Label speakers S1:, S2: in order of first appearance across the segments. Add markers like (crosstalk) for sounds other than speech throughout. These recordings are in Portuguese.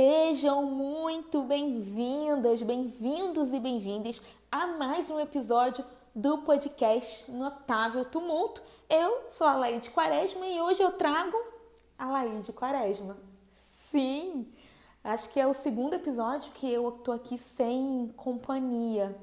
S1: Sejam muito bem-vindas, bem-vindos e bem-vindas a mais um episódio do podcast Notável Tumulto. Eu sou a Laide Quaresma e hoje eu trago a Laide Quaresma. Sim, acho que é o segundo episódio que eu tô aqui sem companhia,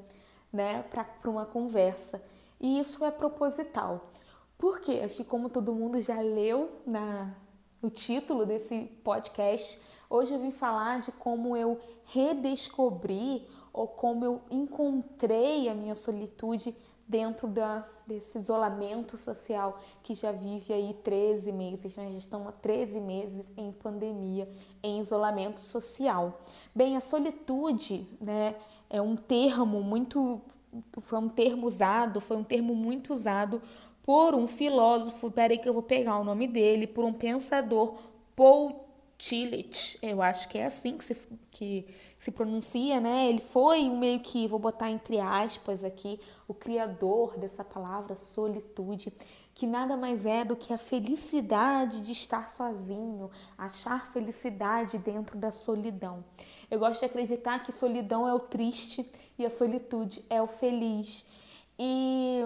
S1: né, para uma conversa. E isso é proposital. Por quê? Acho que como todo mundo já leu na, no título desse podcast, Hoje eu vim falar de como eu redescobri ou como eu encontrei a minha solitude dentro da, desse isolamento social que já vive aí 13 meses, né? Já estão há 13 meses em pandemia, em isolamento social. Bem, a solitude, né, é um termo muito foi um termo usado, foi um termo muito usado por um filósofo, peraí que eu vou pegar o nome dele, por um pensador Paul Tillich, eu acho que é assim que se, que se pronuncia, né? Ele foi meio que, vou botar entre aspas aqui, o criador dessa palavra solitude, que nada mais é do que a felicidade de estar sozinho, achar felicidade dentro da solidão. Eu gosto de acreditar que solidão é o triste e a solitude é o feliz. E,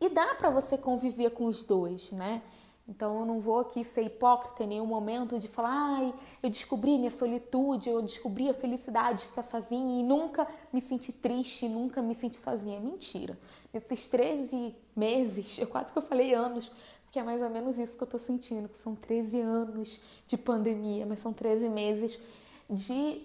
S1: e dá para você conviver com os dois, né? Então eu não vou aqui ser hipócrita em nenhum momento de falar, ai, eu descobri minha solitude, eu descobri a felicidade de ficar sozinha e nunca me senti triste, nunca me senti sozinha. Mentira. Nesses 13 meses, (laughs) eu quase que eu falei anos, porque é mais ou menos isso que eu tô sentindo, que são 13 anos de pandemia, mas são 13 meses de,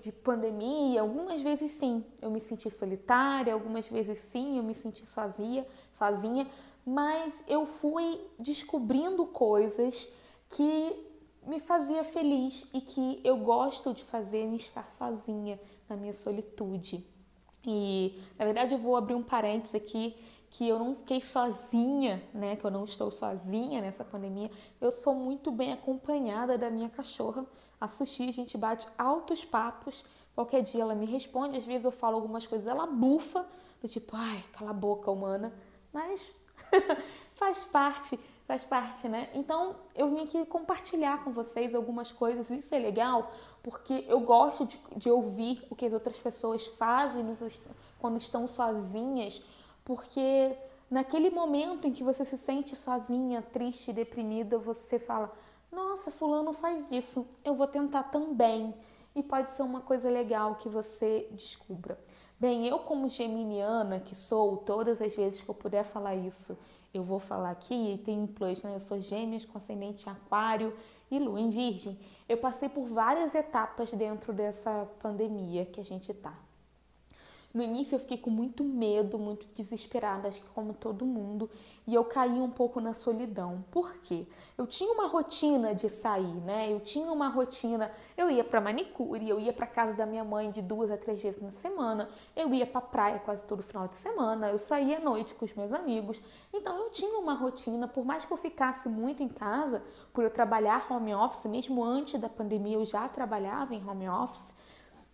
S1: de pandemia. Algumas vezes sim, eu me senti solitária, algumas vezes sim, eu me senti sozinha, sozinha mas eu fui descobrindo coisas que me fazia feliz e que eu gosto de fazer em estar sozinha na minha solitude. E na verdade eu vou abrir um parênteses aqui que eu não fiquei sozinha, né? Que eu não estou sozinha nessa pandemia. Eu sou muito bem acompanhada da minha cachorra, a Sushi. A gente bate altos papos. Qualquer dia ela me responde. Às vezes eu falo algumas coisas, ela bufa, do tipo, ai, cala a boca, humana. Mas (laughs) faz parte, faz parte, né? Então eu vim aqui compartilhar com vocês algumas coisas, isso é legal, porque eu gosto de, de ouvir o que as outras pessoas fazem quando estão sozinhas, porque naquele momento em que você se sente sozinha, triste, deprimida, você fala: Nossa, Fulano faz isso, eu vou tentar também. E pode ser uma coisa legal que você descubra. Bem, eu como geminiana que sou, todas as vezes que eu puder falar isso, eu vou falar aqui, e tem um plus, né? Eu sou gêmeos com ascendente em aquário e lua em virgem. Eu passei por várias etapas dentro dessa pandemia que a gente tá. No início eu fiquei com muito medo, muito desesperada, acho que como todo mundo, e eu caí um pouco na solidão. Por quê? Eu tinha uma rotina de sair, né? Eu tinha uma rotina, eu ia para manicure, eu ia para casa da minha mãe de duas a três vezes na semana, eu ia para praia quase todo final de semana, eu saía à noite com os meus amigos. Então eu tinha uma rotina, por mais que eu ficasse muito em casa, por eu trabalhar home office, mesmo antes da pandemia eu já trabalhava em home office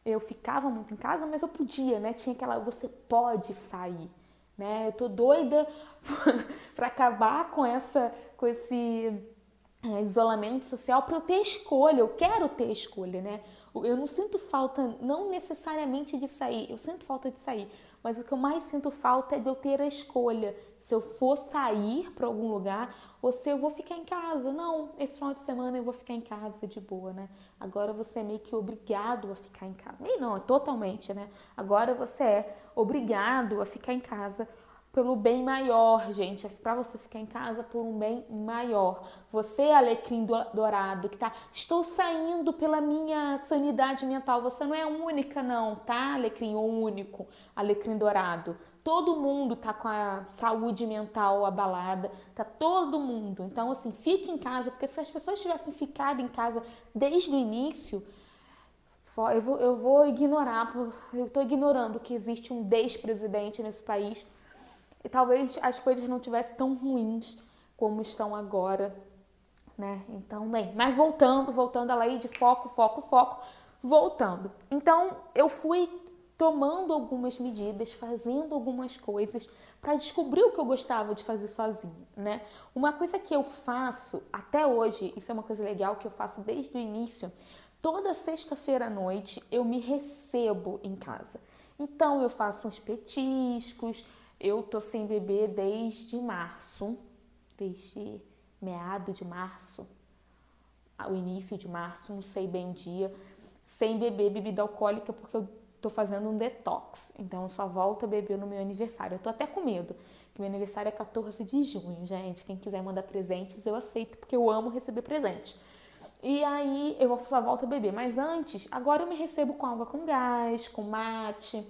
S1: eu ficava muito em casa, mas eu podia, né? Tinha aquela, você pode sair, né? Eu tô doida (laughs) para acabar com essa, com esse é, isolamento social para eu ter escolha. Eu quero ter escolha, né? Eu não sinto falta, não necessariamente de sair. Eu sinto falta de sair, mas o que eu mais sinto falta é de eu ter a escolha se eu for sair para algum lugar ou se eu vou ficar em casa. Não, esse final de semana eu vou ficar em casa de boa, né? Agora você é meio que obrigado a ficar em casa. Nem não, é totalmente, né? Agora você é obrigado a ficar em casa pelo bem maior, gente. É para você ficar em casa por um bem maior. Você, alecrim dourado, que tá, estou saindo pela minha sanidade mental. Você não é única, não, tá, alecrim ou único, alecrim dourado. Todo mundo tá com a saúde mental abalada, tá todo mundo. Então, assim, fique em casa, porque se as pessoas tivessem ficado em casa desde o início, eu vou, eu vou ignorar, eu estou ignorando que existe um despresidente nesse país e talvez as coisas não tivessem tão ruins como estão agora, né? Então, bem, mas voltando, voltando a lei de foco, foco, foco, voltando. Então, eu fui tomando algumas medidas, fazendo algumas coisas para descobrir o que eu gostava de fazer sozinha, né? Uma coisa que eu faço até hoje, isso é uma coisa legal que eu faço desde o início, Toda sexta-feira à noite eu me recebo em casa. Então eu faço uns petiscos. Eu tô sem beber desde março, desde meado de março, o início de março, não sei bem dia, sem beber bebida alcoólica porque eu tô fazendo um detox. Então eu só volto a beber no meu aniversário. Eu tô até com medo, que meu aniversário é 14 de junho, gente. Quem quiser mandar presentes, eu aceito, porque eu amo receber presente. E aí eu só volto a beber. Mas antes, agora eu me recebo com água com gás, com mate.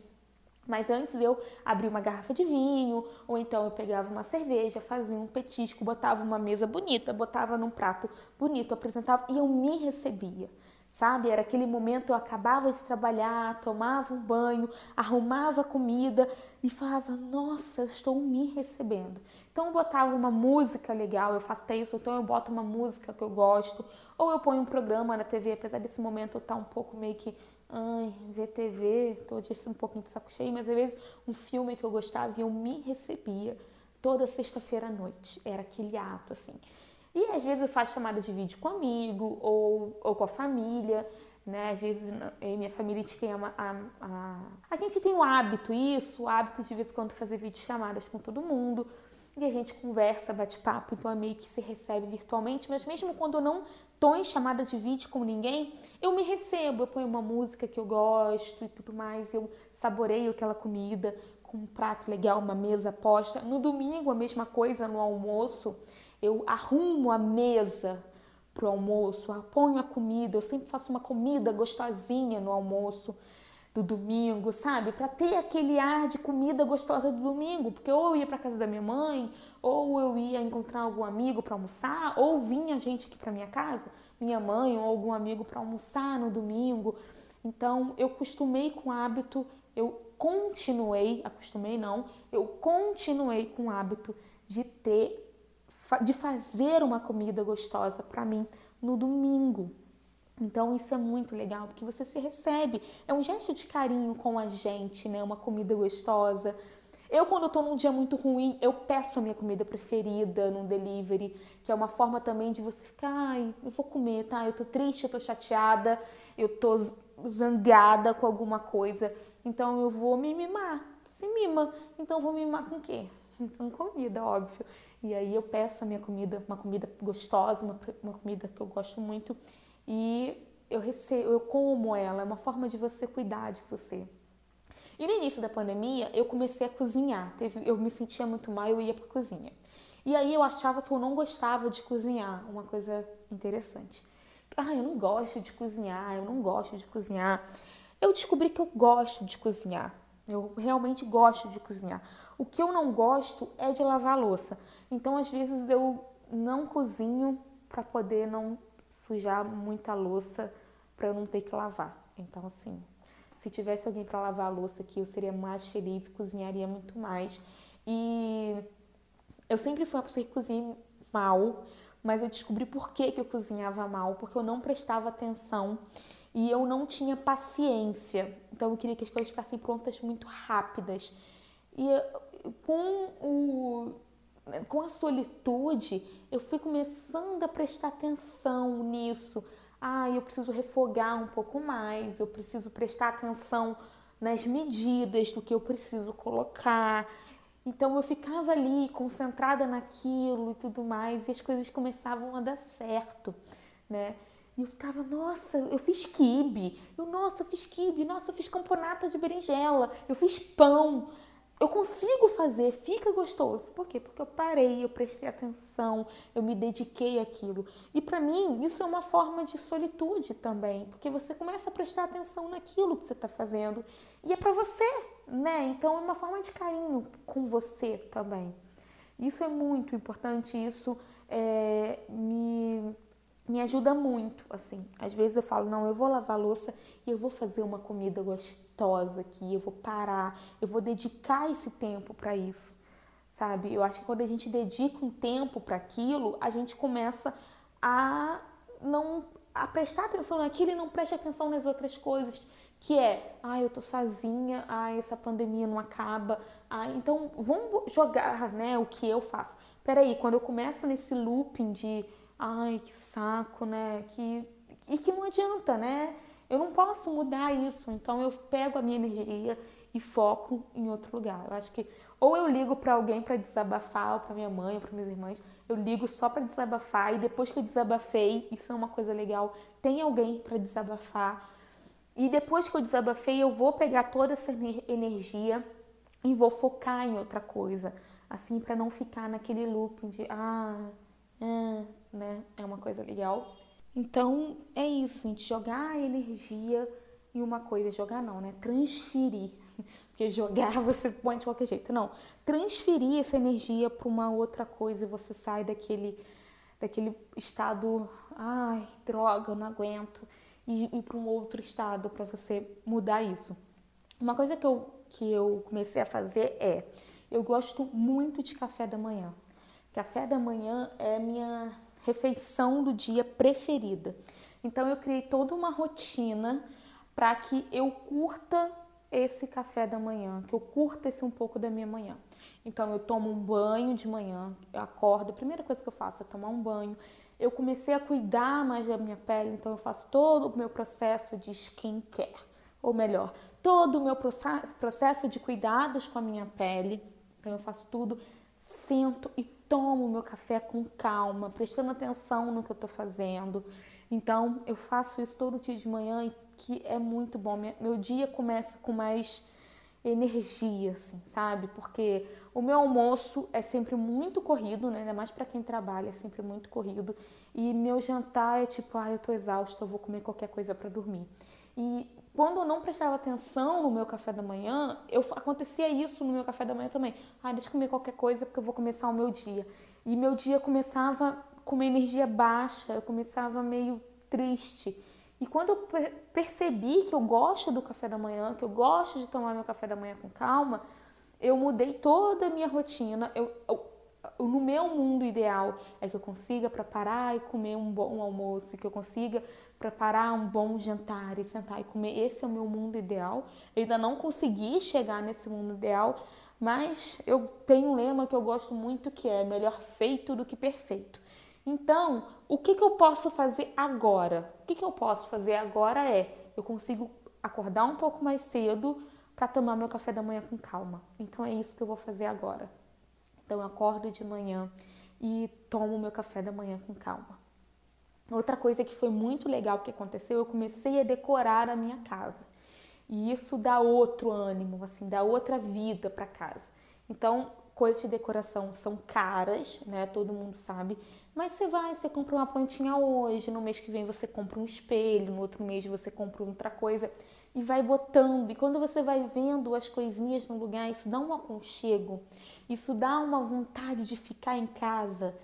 S1: Mas antes eu abria uma garrafa de vinho, ou então eu pegava uma cerveja, fazia um petisco, botava uma mesa bonita, botava num prato bonito, apresentava e eu me recebia sabe? Era aquele momento eu acabava de trabalhar, tomava um banho, arrumava comida e falava: Nossa, eu estou me recebendo. Então eu botava uma música legal, eu faço isso, então eu boto uma música que eu gosto, ou eu ponho um programa na TV, apesar desse momento eu estar tá um pouco meio que. Ai, ver TV, tô disso um pouquinho de saco cheio, mas às vezes um filme que eu gostava e eu me recebia toda sexta-feira à noite. Era aquele ato, assim. E às vezes eu faço chamada de vídeo com amigo ou, ou com a família, né? Às vezes eu minha família tem a, a, a, a gente tem o hábito, isso, o hábito de vez em quando fazer vídeo chamadas com todo mundo. E a gente conversa, bate papo, então é meio que se recebe virtualmente, mas mesmo quando eu não tô em chamada de vídeo com ninguém, eu me recebo, eu ponho uma música que eu gosto e tudo mais, eu saboreio aquela comida com um prato legal, uma mesa posta. No domingo a mesma coisa no almoço eu arrumo a mesa para o almoço, ponho a comida, eu sempre faço uma comida gostosinha no almoço do domingo, sabe? Para ter aquele ar de comida gostosa do domingo, porque ou eu ia para casa da minha mãe, ou eu ia encontrar algum amigo para almoçar, ou vinha gente aqui para minha casa, minha mãe ou algum amigo para almoçar no domingo. Então, eu costumei com o hábito, eu continuei, acostumei não, eu continuei com o hábito de ter de fazer uma comida gostosa para mim no domingo. Então isso é muito legal, porque você se recebe, é um gesto de carinho com a gente, né? Uma comida gostosa. Eu, quando tô num dia muito ruim, eu peço a minha comida preferida no delivery, que é uma forma também de você ficar, ai, eu vou comer, tá? Eu tô triste, eu tô chateada, eu tô zangada com alguma coisa, então eu vou me mimar. Se mima, então eu vou me mimar com o quê? (laughs) Com comida, óbvio. E aí eu peço a minha comida, uma comida gostosa, uma, uma comida que eu gosto muito, e eu recebo, eu como ela, é uma forma de você cuidar de você. E no início da pandemia, eu comecei a cozinhar. Teve, eu me sentia muito mal, eu ia para cozinha. E aí eu achava que eu não gostava de cozinhar, uma coisa interessante. Ah, eu não gosto de cozinhar, eu não gosto de cozinhar. Eu descobri que eu gosto de cozinhar. Eu realmente gosto de cozinhar. O que eu não gosto é de lavar louça. Então, às vezes, eu não cozinho para poder não sujar muita louça para eu não ter que lavar. Então, assim, se tivesse alguém para lavar a louça aqui, eu seria mais feliz e cozinharia muito mais. E eu sempre fui uma pessoa que cozinha mal, mas eu descobri por que, que eu cozinhava mal, porque eu não prestava atenção e eu não tinha paciência. Então eu queria que as coisas ficassem prontas muito rápidas. E com, o, com a solitude, eu fui começando a prestar atenção nisso. Ah, eu preciso refogar um pouco mais, eu preciso prestar atenção nas medidas do que eu preciso colocar. Então eu ficava ali concentrada naquilo e tudo mais, e as coisas começavam a dar certo, né? E eu ficava, nossa, eu fiz quibe, eu, nossa, eu fiz quibe, nossa, eu fiz camponata de berinjela, eu fiz pão, eu consigo fazer, fica gostoso. Por quê? Porque eu parei, eu prestei atenção, eu me dediquei àquilo. E para mim, isso é uma forma de solitude também, porque você começa a prestar atenção naquilo que você está fazendo e é para você, né? Então é uma forma de carinho com você também. Isso é muito importante, isso é, me me ajuda muito, assim. Às vezes eu falo, não, eu vou lavar louça e eu vou fazer uma comida gostosa aqui, eu vou parar, eu vou dedicar esse tempo para isso, sabe? Eu acho que quando a gente dedica um tempo para aquilo, a gente começa a não a prestar atenção naquilo e não presta atenção nas outras coisas, que é, ah, eu tô sozinha, ah, essa pandemia não acaba, ah, então vamos jogar, né, o que eu faço. Peraí, quando eu começo nesse looping de ai, que saco, né? Que, e que não adianta, né? Eu não posso mudar isso, então eu pego a minha energia e foco em outro lugar. Eu acho que ou eu ligo para alguém para desabafar, ou para minha mãe, ou para minhas irmãs, eu ligo só para desabafar e depois que eu desabafei, isso é uma coisa legal, tem alguém para desabafar. E depois que eu desabafei, eu vou pegar toda essa energia e vou focar em outra coisa, assim para não ficar naquele looping de ah, é, né? É uma coisa legal. Então é isso, gente, jogar a energia em uma coisa, jogar não, né? Transferir. (laughs) Porque jogar (laughs) você põe de qualquer jeito. Não, transferir essa energia para uma outra coisa e você sai daquele, daquele estado, ai, droga, não aguento, e ir para um outro estado para você mudar isso. Uma coisa que eu, que eu comecei a fazer é, eu gosto muito de café da manhã. Café da manhã é minha refeição do dia preferida. Então eu criei toda uma rotina para que eu curta esse café da manhã, que eu curta esse um pouco da minha manhã. Então eu tomo um banho de manhã, eu acordo, a primeira coisa que eu faço é tomar um banho. Eu comecei a cuidar mais da minha pele, então eu faço todo o meu processo de skincare, ou melhor, todo o meu processo de cuidados com a minha pele. Então eu faço tudo, sento e tomo meu café com calma, prestando atenção no que eu estou fazendo. Então eu faço isso todo dia de manhã que é muito bom. Meu dia começa com mais energia, assim, sabe? Porque o meu almoço é sempre muito corrido, né? Ainda mais para quem trabalha, é sempre muito corrido. E meu jantar é tipo, ah, eu tô exausta, eu vou comer qualquer coisa para dormir. E quando eu não prestava atenção no meu café da manhã, eu acontecia isso no meu café da manhã também. Ah, deixa eu comer qualquer coisa porque eu vou começar o meu dia. E meu dia começava com uma energia baixa, eu começava meio triste. E quando eu percebi que eu gosto do café da manhã, que eu gosto de tomar meu café da manhã com calma, eu mudei toda a minha rotina. Eu, eu, no meu mundo ideal é que eu consiga preparar e comer um bom almoço, que eu consiga preparar um bom jantar e sentar e comer. Esse é o meu mundo ideal. Eu ainda não consegui chegar nesse mundo ideal, mas eu tenho um lema que eu gosto muito que é melhor feito do que perfeito. Então, o que, que eu posso fazer agora? O que, que eu posso fazer agora é eu consigo acordar um pouco mais cedo para tomar meu café da manhã com calma. Então é isso que eu vou fazer agora. Então eu acordo de manhã e tomo meu café da manhã com calma. Outra coisa que foi muito legal que aconteceu, eu comecei a decorar a minha casa. E isso dá outro ânimo, assim, dá outra vida para casa. Então, coisas de decoração são caras, né? Todo mundo sabe. Mas você vai, você compra uma plantinha hoje, no mês que vem você compra um espelho, no outro mês você compra outra coisa e vai botando. E quando você vai vendo as coisinhas no lugar, isso dá um aconchego, isso dá uma vontade de ficar em casa,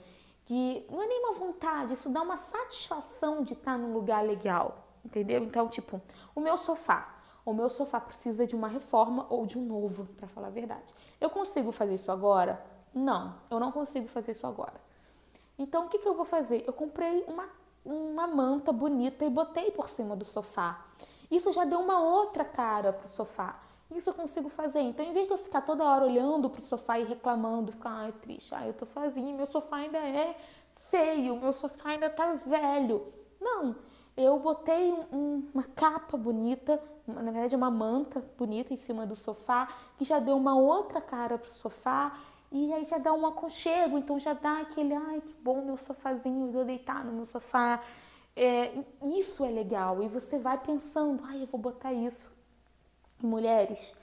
S1: que não é nem uma vontade, isso dá uma satisfação de estar num lugar legal, entendeu? Então, tipo, o meu sofá. O meu sofá precisa de uma reforma ou de um novo, para falar a verdade. Eu consigo fazer isso agora? Não, eu não consigo fazer isso agora. Então, o que, que eu vou fazer? Eu comprei uma, uma manta bonita e botei por cima do sofá. Isso já deu uma outra cara pro sofá. Isso eu consigo fazer. Então, em vez de eu ficar toda hora olhando pro sofá e reclamando, ficar, ai, triste, ai, eu tô sozinha, meu sofá ainda é feio, meu sofá ainda tá velho. Não, eu botei um, uma capa bonita, na verdade uma manta bonita em cima do sofá, que já deu uma outra cara pro sofá e aí já dá um aconchego, então já dá aquele, ai que bom meu sofazinho, eu deitar no meu sofá. É, isso é legal. E você vai pensando, ai, eu vou botar isso. Mulheres,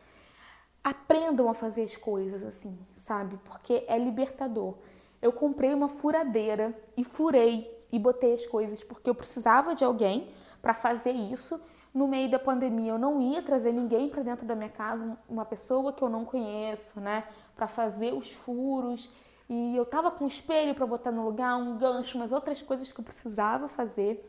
S1: aprendam a fazer as coisas assim, sabe? Porque é libertador. Eu comprei uma furadeira e furei e botei as coisas porque eu precisava de alguém para fazer isso no meio da pandemia eu não ia trazer ninguém para dentro da minha casa, uma pessoa que eu não conheço, né, para fazer os furos. E eu tava com um espelho para botar no lugar, um gancho, umas outras coisas que eu precisava fazer.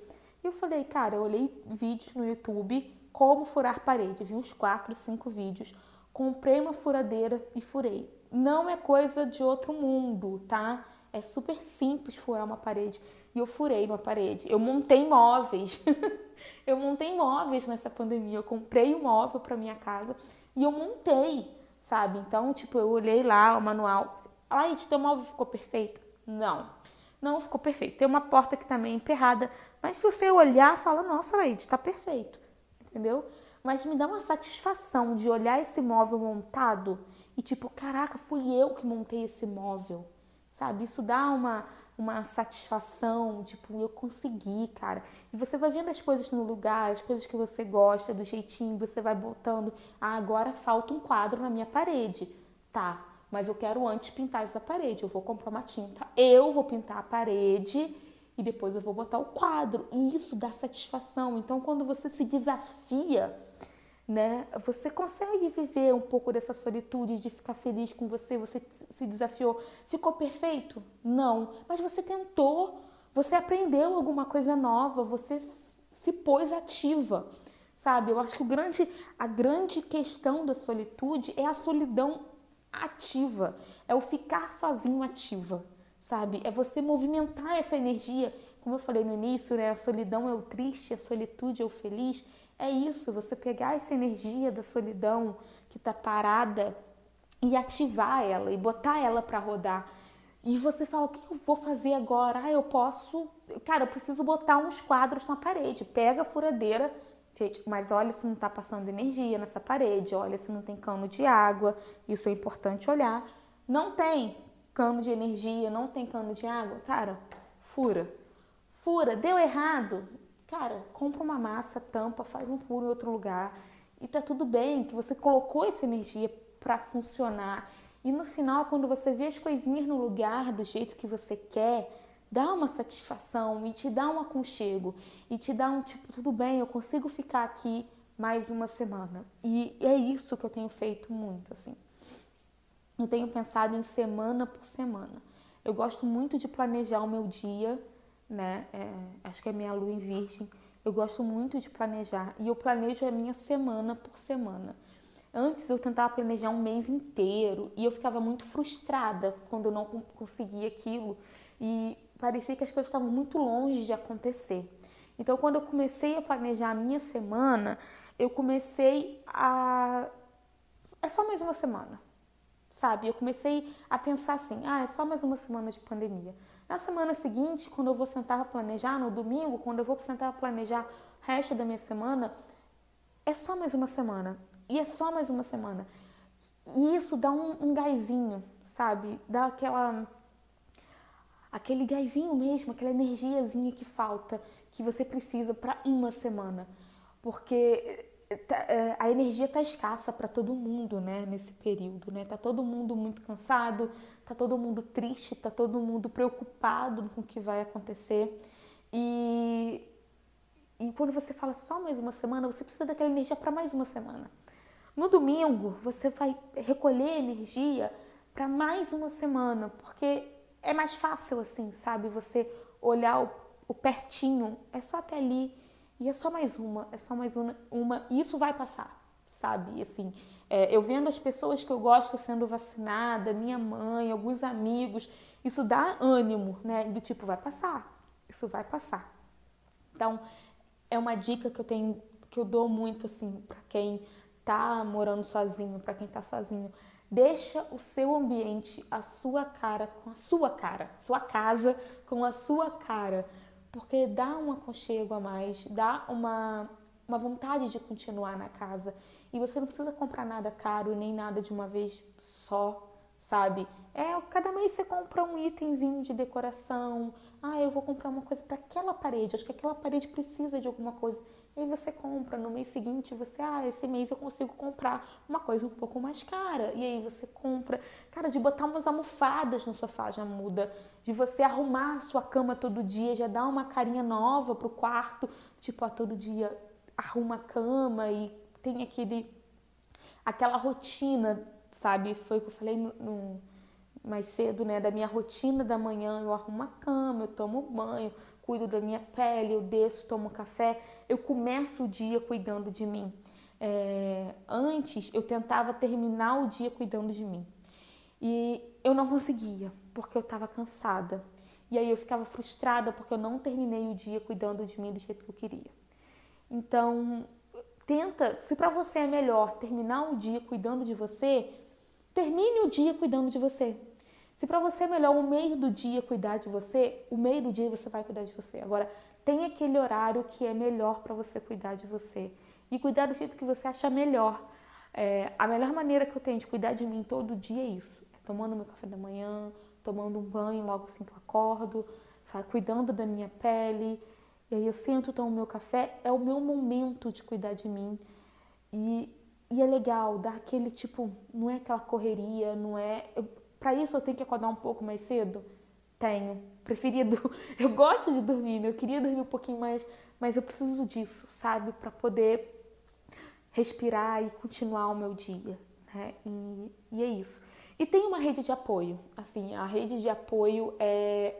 S1: E eu falei, cara, eu olhei vídeos no YouTube como furar parede, vi uns 4, 5 vídeos, comprei uma furadeira e furei. Não é coisa de outro mundo, tá? É super simples furar uma parede. E eu furei uma parede. Eu montei móveis. (laughs) eu montei móveis nessa pandemia. Eu comprei um móvel para minha casa e eu montei, sabe? Então, tipo, eu olhei lá o manual. Ai, teu móvel ficou perfeito? Não. Não ficou perfeito. Tem uma porta que tá meio emperrada, mas se você olhar, fala, nossa, Leide, tá perfeito. Entendeu? Mas me dá uma satisfação de olhar esse móvel montado e tipo, caraca, fui eu que montei esse móvel. Sabe? Isso dá uma, uma satisfação, tipo, eu consegui, cara. E você vai vendo as coisas no lugar, as coisas que você gosta, do jeitinho, você vai botando, ah, agora falta um quadro na minha parede. Tá, mas eu quero antes pintar essa parede. Eu vou comprar uma tinta, eu vou pintar a parede e depois eu vou botar o quadro. E isso dá satisfação. Então, quando você se desafia, né, você consegue viver um pouco dessa solitude de ficar feliz com você. Você se desafiou. Ficou perfeito? Não. Mas você tentou. Você aprendeu alguma coisa nova. Você se pôs ativa. Sabe? Eu acho que o grande, a grande questão da solitude é a solidão ativa, é o ficar sozinho ativa, sabe? É você movimentar essa energia, como eu falei no início, né? A solidão é o triste, a solitude é o feliz. É isso, você pegar essa energia da solidão que está parada e ativar ela e botar ela para rodar. E você fala: o que eu vou fazer agora? Ah, eu posso. Cara, eu preciso botar uns quadros na parede. Pega a furadeira, Gente, mas olha se não está passando energia nessa parede, olha se não tem cano de água, isso é importante olhar. Não tem cano de energia, não tem cano de água, cara, fura. Fura, deu errado, cara, compra uma massa, tampa, faz um furo em outro lugar e tá tudo bem, que você colocou essa energia para funcionar. E no final, quando você vê as coisinhas no lugar do jeito que você quer, dá uma satisfação e te dá um aconchego e te dá um tipo, tudo bem, eu consigo ficar aqui mais uma semana. E é isso que eu tenho feito muito, assim. Eu tenho pensado em semana por semana. Eu gosto muito de planejar o meu dia, né? É, acho que é minha lua em virgem. Eu gosto muito de planejar e eu planejo a minha semana por semana. Antes eu tentava planejar um mês inteiro e eu ficava muito frustrada quando eu não conseguia aquilo. E parecia que as coisas estavam muito longe de acontecer. Então, quando eu comecei a planejar a minha semana, eu comecei a. É só mais uma semana, sabe? Eu comecei a pensar assim: ah, é só mais uma semana de pandemia. Na semana seguinte, quando eu vou sentar para planejar, no domingo, quando eu vou sentar para planejar o resto da minha semana, é só mais uma semana. E é só mais uma semana. E isso dá um, um gásinho, sabe? Dá aquela aquele gásinho mesmo, aquela energiazinha que falta, que você precisa para uma semana. Porque a energia tá escassa para todo mundo, né, nesse período, né? Tá todo mundo muito cansado, tá todo mundo triste, tá todo mundo preocupado com o que vai acontecer. E e quando você fala só mais uma semana, você precisa daquela energia para mais uma semana. No domingo, você vai recolher energia para mais uma semana, porque é mais fácil assim, sabe? Você olhar o, o pertinho, é só até ali e é só mais uma, é só mais uma, uma e isso vai passar, sabe? Assim, é, eu vendo as pessoas que eu gosto sendo vacinada, minha mãe, alguns amigos, isso dá ânimo, né? Do tipo, vai passar, isso vai passar. Então, é uma dica que eu tenho, que eu dou muito assim para quem tá morando sozinho, para quem tá sozinho Deixa o seu ambiente, a sua cara com a sua cara, sua casa com a sua cara, porque dá um aconchego a mais, dá uma, uma vontade de continuar na casa. E você não precisa comprar nada caro nem nada de uma vez só, sabe? É, cada mês você compra um itemzinho de decoração. Ah, eu vou comprar uma coisa para aquela parede. Acho que aquela parede precisa de alguma coisa. E você compra, no mês seguinte você, ah, esse mês eu consigo comprar uma coisa um pouco mais cara. E aí você compra. Cara, de botar umas almofadas no sofá já muda. De você arrumar a sua cama todo dia, já dá uma carinha nova pro quarto. Tipo, ah, todo dia arruma a cama e tem aquele aquela rotina, sabe? Foi o que eu falei no, no mais cedo, né? Da minha rotina da manhã, eu arrumo a cama, eu tomo banho, cuido da minha pele, eu desço, tomo café, eu começo o dia cuidando de mim. É, antes eu tentava terminar o dia cuidando de mim e eu não conseguia porque eu estava cansada e aí eu ficava frustrada porque eu não terminei o dia cuidando de mim do jeito que eu queria. Então tenta, se para você é melhor terminar o dia cuidando de você, termine o dia cuidando de você. Se para você é melhor o meio do dia cuidar de você, o meio do dia você vai cuidar de você. Agora, tem aquele horário que é melhor para você cuidar de você. E cuidar do jeito que você acha melhor. É, a melhor maneira que eu tenho de cuidar de mim todo dia é isso. É tomando meu café da manhã, tomando um banho logo assim que eu acordo, sabe? cuidando da minha pele. E aí eu sento, tomo meu café. É o meu momento de cuidar de mim. E, e é legal, dar aquele tipo, não é aquela correria, não é. Para isso eu tenho que acordar um pouco mais cedo? Tenho. Preferido. (laughs) Eu gosto de dormir, né? eu queria dormir um pouquinho mais, mas eu preciso disso, sabe? Para poder respirar e continuar o meu dia, né? E, e é isso. E tem uma rede de apoio. Assim, a rede de apoio é.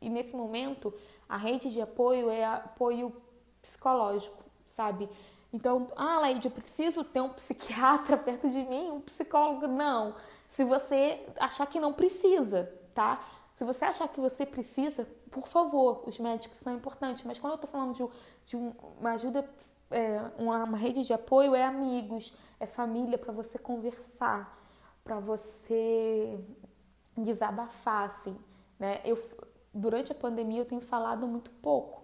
S1: E nesse momento, a rede de apoio é apoio psicológico, sabe? Então, ah, Laide, eu preciso ter um (laughs) psiquiatra perto de mim, um psicólogo. Não. Se você achar que não precisa, tá? Se você achar que você precisa, por favor, os médicos são importantes. Mas quando eu tô falando de, de uma ajuda, é, uma, uma rede de apoio, é amigos, é família para você conversar, para você desabafar, assim, né? Eu, durante a pandemia eu tenho falado muito pouco.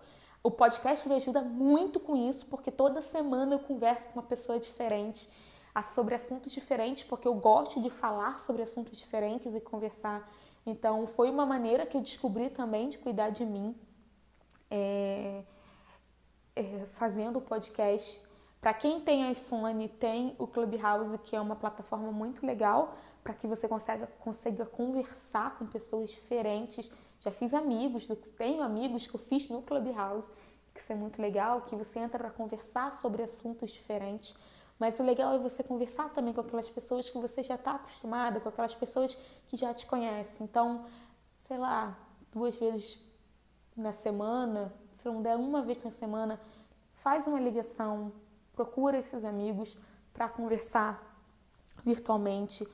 S1: O podcast me ajuda muito com isso, porque toda semana eu converso com uma pessoa diferente sobre assuntos diferentes, porque eu gosto de falar sobre assuntos diferentes e conversar. Então, foi uma maneira que eu descobri também de cuidar de mim, é, é, fazendo o podcast. Para quem tem iPhone, tem o Clubhouse, que é uma plataforma muito legal para que você consiga, consiga conversar com pessoas diferentes já fiz amigos, tenho amigos que eu fiz no Clubhouse, que isso é muito legal, que você entra para conversar sobre assuntos diferentes. Mas o legal é você conversar também com aquelas pessoas que você já está acostumada, com aquelas pessoas que já te conhecem. Então, sei lá, duas vezes na semana, se não der uma vez na semana, faz uma ligação, procura esses amigos para conversar virtualmente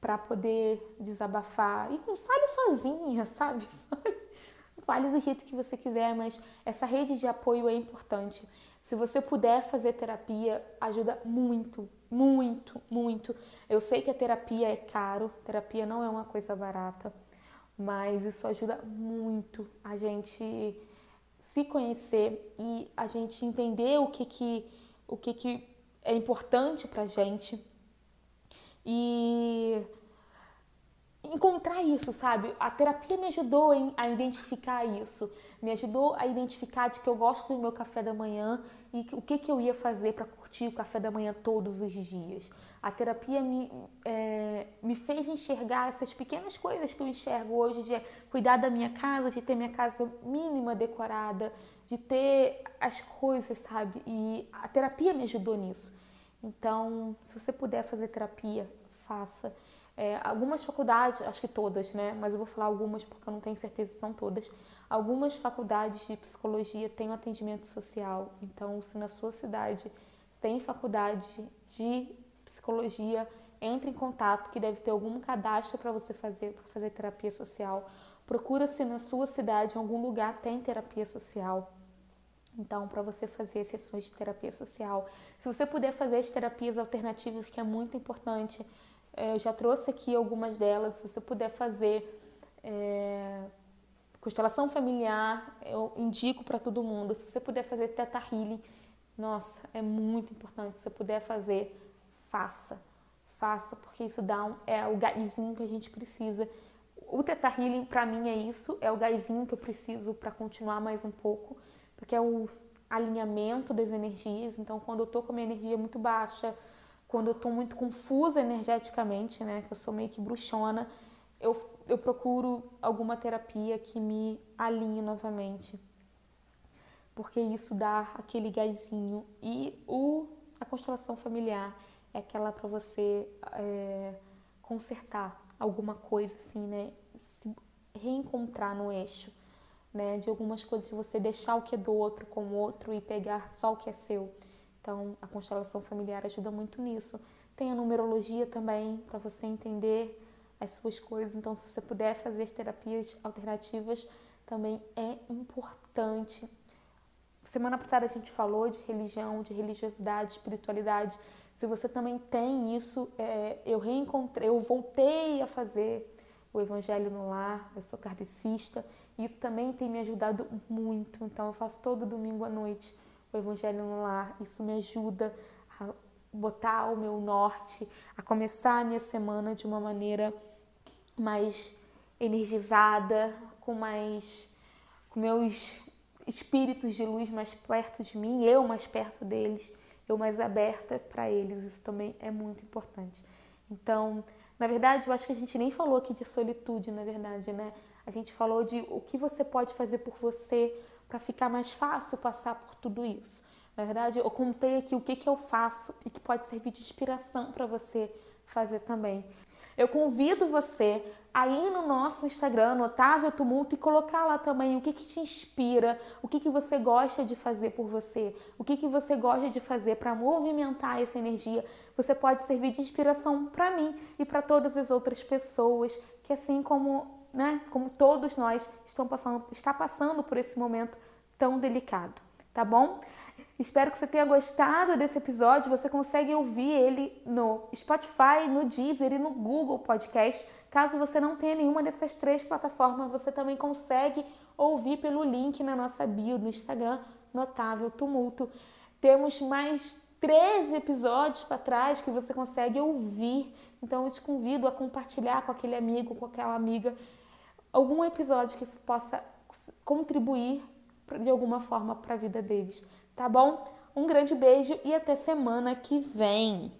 S1: para poder desabafar. E fale sozinha, sabe? (laughs) Fale do jeito que você quiser, mas essa rede de apoio é importante. Se você puder fazer terapia, ajuda muito, muito, muito. Eu sei que a terapia é caro, terapia não é uma coisa barata, mas isso ajuda muito a gente se conhecer e a gente entender o que que o que que é importante pra gente e encontrar isso, sabe? A terapia me ajudou a identificar isso, me ajudou a identificar de que eu gosto do meu café da manhã e o que, que eu ia fazer para curtir o café da manhã todos os dias. A terapia me, é, me fez enxergar essas pequenas coisas que eu enxergo hoje, de cuidar da minha casa, de ter minha casa mínima decorada, de ter as coisas, sabe? E a terapia me ajudou nisso. Então, se você puder fazer terapia, faça. É, algumas faculdades, acho que todas, né? Mas eu vou falar algumas porque eu não tenho certeza se são todas. Algumas faculdades de psicologia têm um atendimento social. Então, se na sua cidade tem faculdade de psicologia, entre em contato que deve ter algum cadastro para você fazer para fazer terapia social. Procura se na sua cidade, em algum lugar tem terapia social. Então, para você fazer sessões de terapia social, se você puder fazer as terapias alternativas, que é muito importante, é, eu já trouxe aqui algumas delas. Se você puder fazer é, constelação familiar, eu indico para todo mundo. Se você puder fazer teta healing, nossa, é muito importante. Se você puder fazer, faça. Faça, porque isso dá um, é o gásinho que a gente precisa. O teta healing para mim é isso, é o gásinho que eu preciso para continuar mais um pouco, porque é o alinhamento das energias. Então, quando eu tô com a minha energia muito baixa, quando eu estou muito confusa energeticamente, né, que eu sou meio que bruxona, eu, eu procuro alguma terapia que me alinhe novamente. Porque isso dá aquele gásinho. E o, a constelação familiar é aquela para você é, consertar alguma coisa, assim, né? Se reencontrar no eixo, né? De algumas coisas, de você deixar o que é do outro com o outro e pegar só o que é seu. Então, a constelação familiar ajuda muito nisso. Tem a numerologia também para você entender as suas coisas. Então, se você puder fazer as terapias alternativas, também é importante. Semana passada a gente falou de religião, de religiosidade, espiritualidade. Se você também tem isso, é, eu reencontrei, eu voltei a fazer o Evangelho no Lar, eu sou kardecista, e isso também tem me ajudado muito. Então, eu faço todo domingo à noite o Evangelho no Lar, isso me ajuda a botar o meu norte, a começar a minha semana de uma maneira mais energizada, com mais com meus espíritos de luz mais perto de mim, eu mais perto deles, eu mais aberta para eles. Isso também é muito importante. Então, na verdade, eu acho que a gente nem falou aqui de solitude, na verdade, né? A gente falou de o que você pode fazer por você para ficar mais fácil passar por tudo isso. Na verdade, eu contei aqui o que, que eu faço e que pode servir de inspiração para você fazer também. Eu convido você a ir no nosso Instagram, no Otávio Tumulto, e colocar lá também o que, que te inspira, o que, que você gosta de fazer por você, o que, que você gosta de fazer para movimentar essa energia. Você pode servir de inspiração para mim e para todas as outras pessoas que, assim como, né, como todos nós, estão passando, está passando por esse momento tão delicado, tá bom? Espero que você tenha gostado desse episódio. Você consegue ouvir ele no Spotify, no Deezer e no Google Podcast. Caso você não tenha nenhuma dessas três plataformas, você também consegue ouvir pelo link na nossa bio no Instagram, Notável Tumulto. Temos mais 13 episódios para trás que você consegue ouvir. Então eu te convido a compartilhar com aquele amigo, com aquela amiga, algum episódio que possa contribuir de alguma forma para a vida deles tá bom? Um grande beijo e até semana que vem.